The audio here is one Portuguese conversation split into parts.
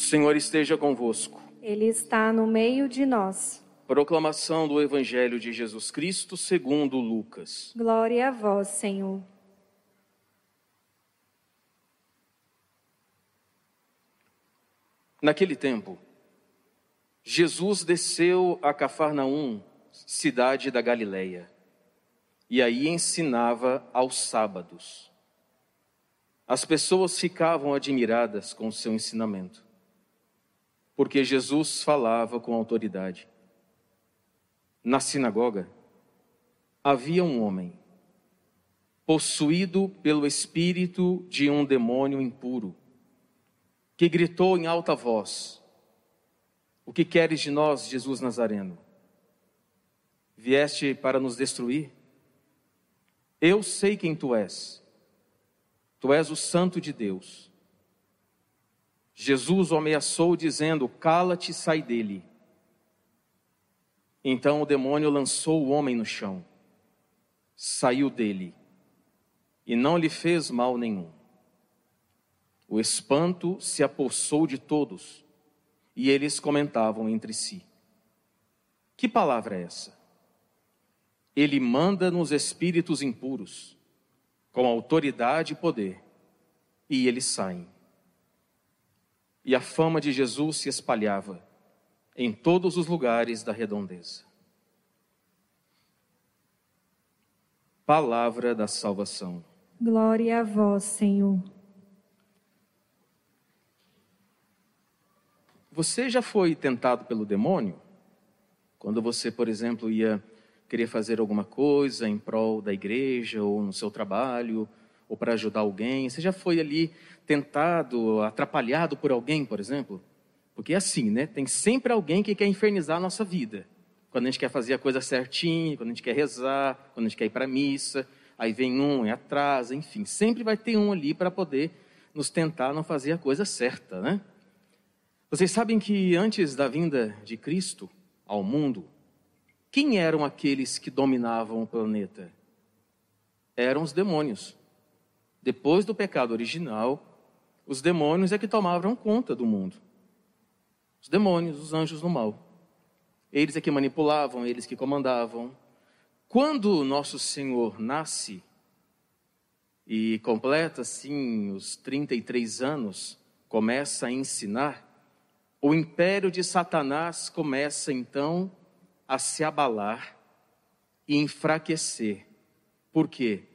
O Senhor esteja convosco. Ele está no meio de nós. Proclamação do Evangelho de Jesus Cristo segundo Lucas. Glória a vós, Senhor. Naquele tempo, Jesus desceu a Cafarnaum, cidade da Galileia, e aí ensinava aos sábados. As pessoas ficavam admiradas com o seu ensinamento, porque Jesus falava com autoridade. Na sinagoga havia um homem, possuído pelo espírito de um demônio impuro, que gritou em alta voz: O que queres de nós, Jesus Nazareno? Vieste para nos destruir? Eu sei quem tu és Tu és o Santo de Deus. Jesus o ameaçou, dizendo: Cala-te e sai dele. Então o demônio lançou o homem no chão, saiu dele e não lhe fez mal nenhum. O espanto se apossou de todos e eles comentavam entre si: Que palavra é essa? Ele manda nos espíritos impuros com autoridade e poder, e eles saem. E a fama de Jesus se espalhava em todos os lugares da redondeza. Palavra da salvação. Glória a vós, Senhor. Você já foi tentado pelo demônio? Quando você, por exemplo, ia querer fazer alguma coisa em prol da igreja ou no seu trabalho ou para ajudar alguém? Você já foi ali tentado, atrapalhado por alguém, por exemplo? Porque é assim, né? Tem sempre alguém que quer infernizar a nossa vida. Quando a gente quer fazer a coisa certinha, quando a gente quer rezar, quando a gente quer ir para a missa, aí vem um e atrasa, enfim, sempre vai ter um ali para poder nos tentar não fazer a coisa certa, né? Vocês sabem que antes da vinda de Cristo ao mundo, quem eram aqueles que dominavam o planeta? Eram os demônios. Depois do pecado original, os demônios é que tomavam conta do mundo. Os demônios, os anjos do mal. Eles é que manipulavam, eles que comandavam. Quando nosso Senhor nasce e completa assim os 33 anos, começa a ensinar, o império de Satanás começa então a se abalar e enfraquecer. Por quê?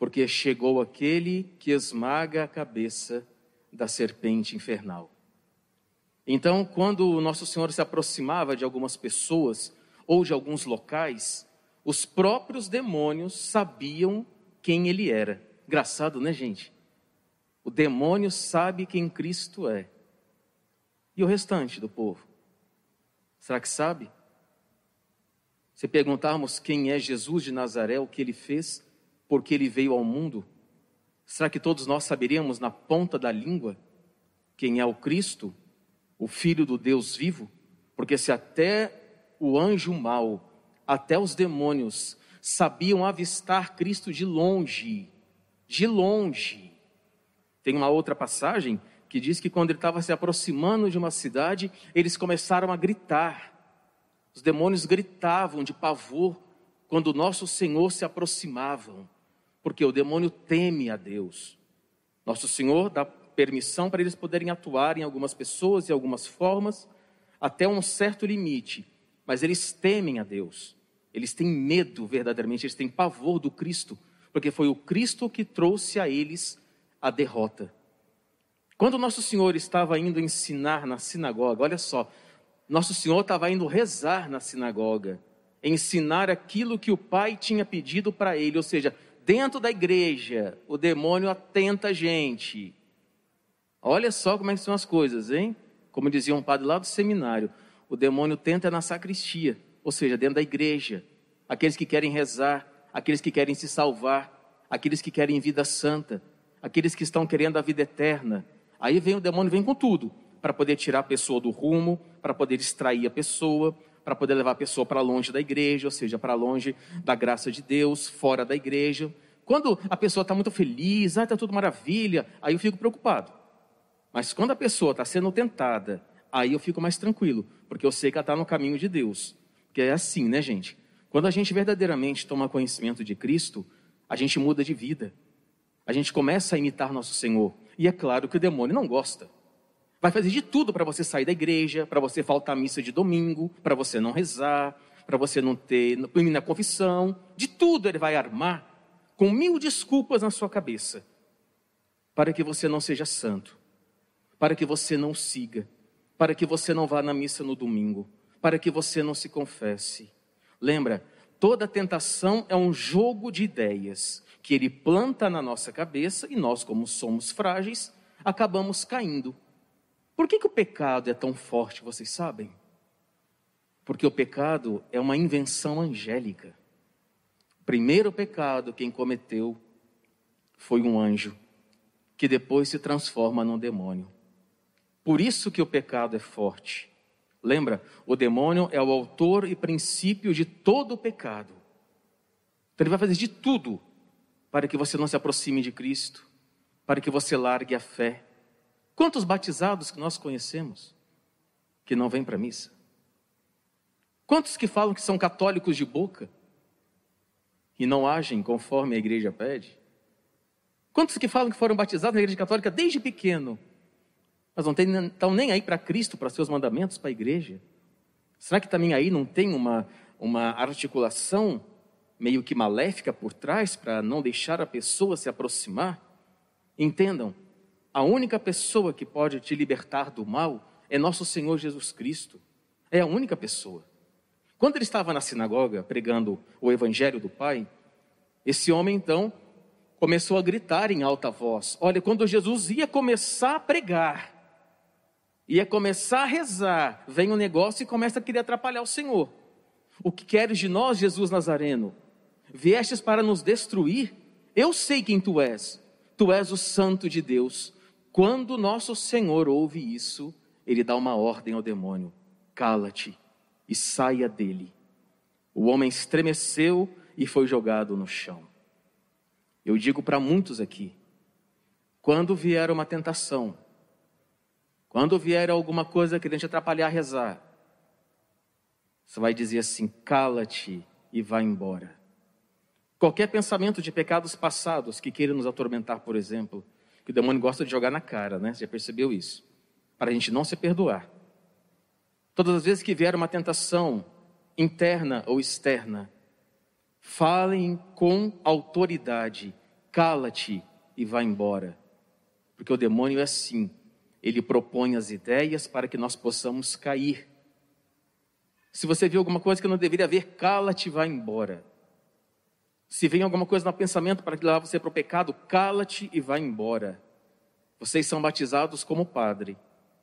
Porque chegou aquele que esmaga a cabeça da serpente infernal. Então, quando o nosso Senhor se aproximava de algumas pessoas ou de alguns locais, os próprios demônios sabiam quem ele era. Engraçado, né, gente? O demônio sabe quem Cristo é. E o restante do povo? Será que sabe? Se perguntarmos quem é Jesus de Nazaré, o que ele fez, por que ele veio ao mundo, será que todos nós saberíamos na ponta da língua quem é o Cristo, o Filho do Deus vivo? Porque se até o anjo mau, até os demônios sabiam avistar Cristo de longe, de longe. Tem uma outra passagem que diz que quando ele estava se aproximando de uma cidade, eles começaram a gritar. Os demônios gritavam de pavor quando o nosso Senhor se aproximavam, porque o demônio teme a Deus. Nosso Senhor dá permissão para eles poderem atuar em algumas pessoas e algumas formas, até um certo limite, mas eles temem a Deus. Eles têm medo verdadeiramente, eles têm pavor do Cristo, porque foi o Cristo que trouxe a eles a derrota. Quando nosso Senhor estava indo ensinar na sinagoga, olha só, nosso Senhor estava indo rezar na sinagoga, ensinar aquilo que o Pai tinha pedido para ele, ou seja, dentro da igreja, o demônio atenta a gente. Olha só como é que são as coisas, hein? Como dizia um padre lá do seminário, o demônio tenta na sacristia, ou seja, dentro da igreja. Aqueles que querem rezar, aqueles que querem se salvar, aqueles que querem vida santa, aqueles que estão querendo a vida eterna. Aí vem o demônio, vem com tudo para poder tirar a pessoa do rumo, para poder distrair a pessoa, para poder levar a pessoa para longe da igreja, ou seja, para longe da graça de Deus, fora da igreja. Quando a pessoa está muito feliz, ah, está tudo maravilha, aí eu fico preocupado. Mas quando a pessoa está sendo tentada, aí eu fico mais tranquilo, porque eu sei que ela está no caminho de Deus. Porque é assim, né, gente? Quando a gente verdadeiramente toma conhecimento de Cristo, a gente muda de vida. A gente começa a imitar nosso Senhor. E é claro que o demônio não gosta. Vai fazer de tudo para você sair da igreja, para você faltar à missa de domingo, para você não rezar, para você não ter na confissão. De tudo ele vai armar com mil desculpas na sua cabeça para que você não seja santo, para que você não siga, para que você não vá na missa no domingo, para que você não se confesse. Lembra, toda tentação é um jogo de ideias que ele planta na nossa cabeça e nós, como somos frágeis, acabamos caindo. Por que, que o pecado é tão forte, vocês sabem? Porque o pecado é uma invenção angélica. O primeiro pecado quem cometeu foi um anjo, que depois se transforma num demônio. Por isso que o pecado é forte. Lembra, o demônio é o autor e princípio de todo o pecado. Então ele vai fazer de tudo para que você não se aproxime de Cristo, para que você largue a fé, Quantos batizados que nós conhecemos que não vêm para a missa? Quantos que falam que são católicos de boca e não agem conforme a igreja pede? Quantos que falam que foram batizados na igreja católica desde pequeno, mas não estão nem aí para Cristo, para seus mandamentos, para a igreja? Será que também aí não tem uma, uma articulação meio que maléfica por trás para não deixar a pessoa se aproximar? Entendam, a única pessoa que pode te libertar do mal é nosso Senhor Jesus Cristo. É a única pessoa. Quando ele estava na sinagoga pregando o evangelho do Pai, esse homem então começou a gritar em alta voz. Olha, quando Jesus ia começar a pregar, ia começar a rezar, vem um negócio e começa a querer atrapalhar o Senhor. O que queres de nós, Jesus Nazareno? Viestes para nos destruir? Eu sei quem tu és. Tu és o Santo de Deus. Quando nosso Senhor ouve isso, ele dá uma ordem ao demônio: cala-te e saia dele. O homem estremeceu e foi jogado no chão. Eu digo para muitos aqui: quando vier uma tentação, quando vier alguma coisa que te atrapalhar a rezar, você vai dizer assim: cala-te e vá embora. Qualquer pensamento de pecados passados que queira nos atormentar, por exemplo, que o demônio gosta de jogar na cara, né? Você já percebeu isso? Para a gente não se perdoar. Todas as vezes que vier uma tentação interna ou externa, falem com autoridade, cala-te e vá embora. Porque o demônio é assim, ele propõe as ideias para que nós possamos cair. Se você vê alguma coisa que não deveria ver, cala-te e vá embora. Se vem alguma coisa no pensamento para levar você para o pecado, cala-te e vá embora. Vocês são batizados como padre.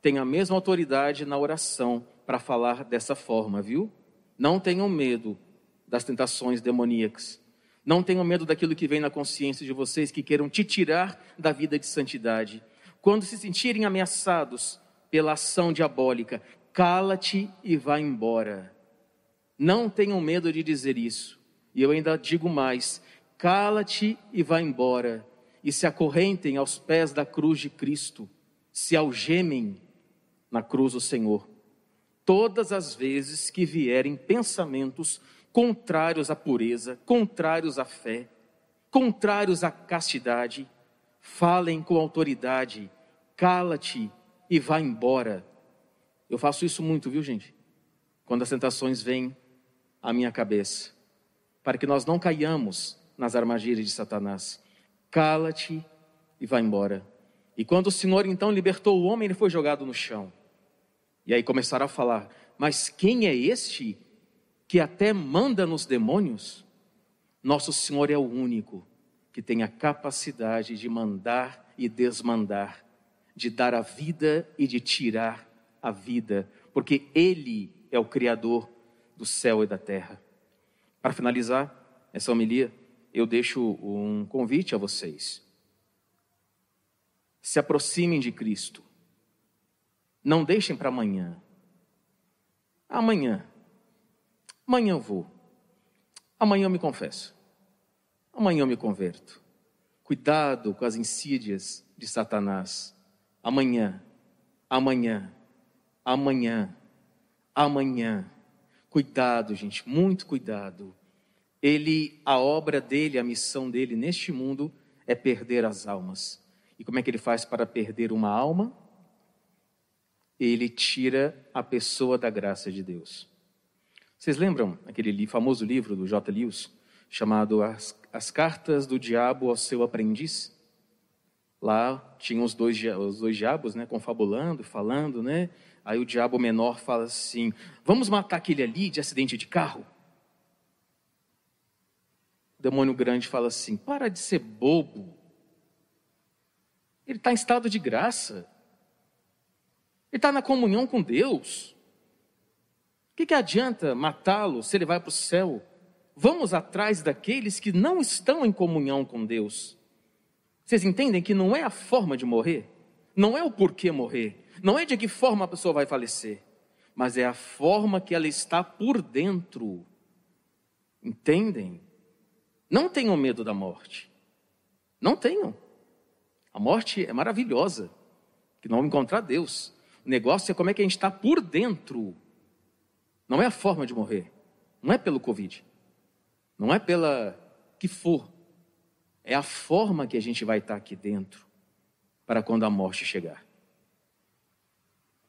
Tem a mesma autoridade na oração para falar dessa forma, viu? Não tenham medo das tentações demoníacas. Não tenham medo daquilo que vem na consciência de vocês que queiram te tirar da vida de santidade. Quando se sentirem ameaçados pela ação diabólica, cala-te e vá embora. Não tenham medo de dizer isso. E eu ainda digo mais: cala-te e vá embora, e se acorrentem aos pés da cruz de Cristo, se algemem na cruz do Senhor. Todas as vezes que vierem pensamentos contrários à pureza, contrários à fé, contrários à castidade, falem com autoridade, cala-te e vá embora. Eu faço isso muito, viu, gente? Quando as tentações vêm à minha cabeça para que nós não caiamos nas armadilhas de Satanás. Cala-te e vá embora. E quando o Senhor então libertou o homem, ele foi jogado no chão. E aí começaram a falar: Mas quem é este que até manda nos demônios? Nosso Senhor é o único que tem a capacidade de mandar e desmandar, de dar a vida e de tirar a vida, porque Ele é o Criador do céu e da terra. Para finalizar essa homilia, eu deixo um convite a vocês. Se aproximem de Cristo. Não deixem para amanhã. Amanhã. Amanhã eu vou. Amanhã eu me confesso. Amanhã eu me converto. Cuidado com as insídias de Satanás. amanhã, amanhã, amanhã, amanhã. Cuidado, gente, muito cuidado. Ele, a obra dele, a missão dele neste mundo é perder as almas. E como é que ele faz para perder uma alma? Ele tira a pessoa da graça de Deus. Vocês lembram aquele famoso livro do J. Lewis, chamado As, As Cartas do Diabo ao Seu Aprendiz? Lá tinham os dois, os dois diabos, né, confabulando, falando, né? Aí o diabo menor fala assim: Vamos matar aquele ali de acidente de carro? O demônio grande fala assim: Para de ser bobo. Ele está em estado de graça. Ele está na comunhão com Deus. O que, que adianta matá-lo se ele vai para o céu? Vamos atrás daqueles que não estão em comunhão com Deus. Vocês entendem que não é a forma de morrer, não é o porquê morrer, não é de que forma a pessoa vai falecer, mas é a forma que ela está por dentro. Entendem? Não tenham medo da morte. Não tenham. A morte é maravilhosa, que não vamos encontrar Deus. O negócio é como é que a gente está por dentro. Não é a forma de morrer. Não é pelo Covid. Não é pela que for. É a forma que a gente vai estar aqui dentro para quando a morte chegar.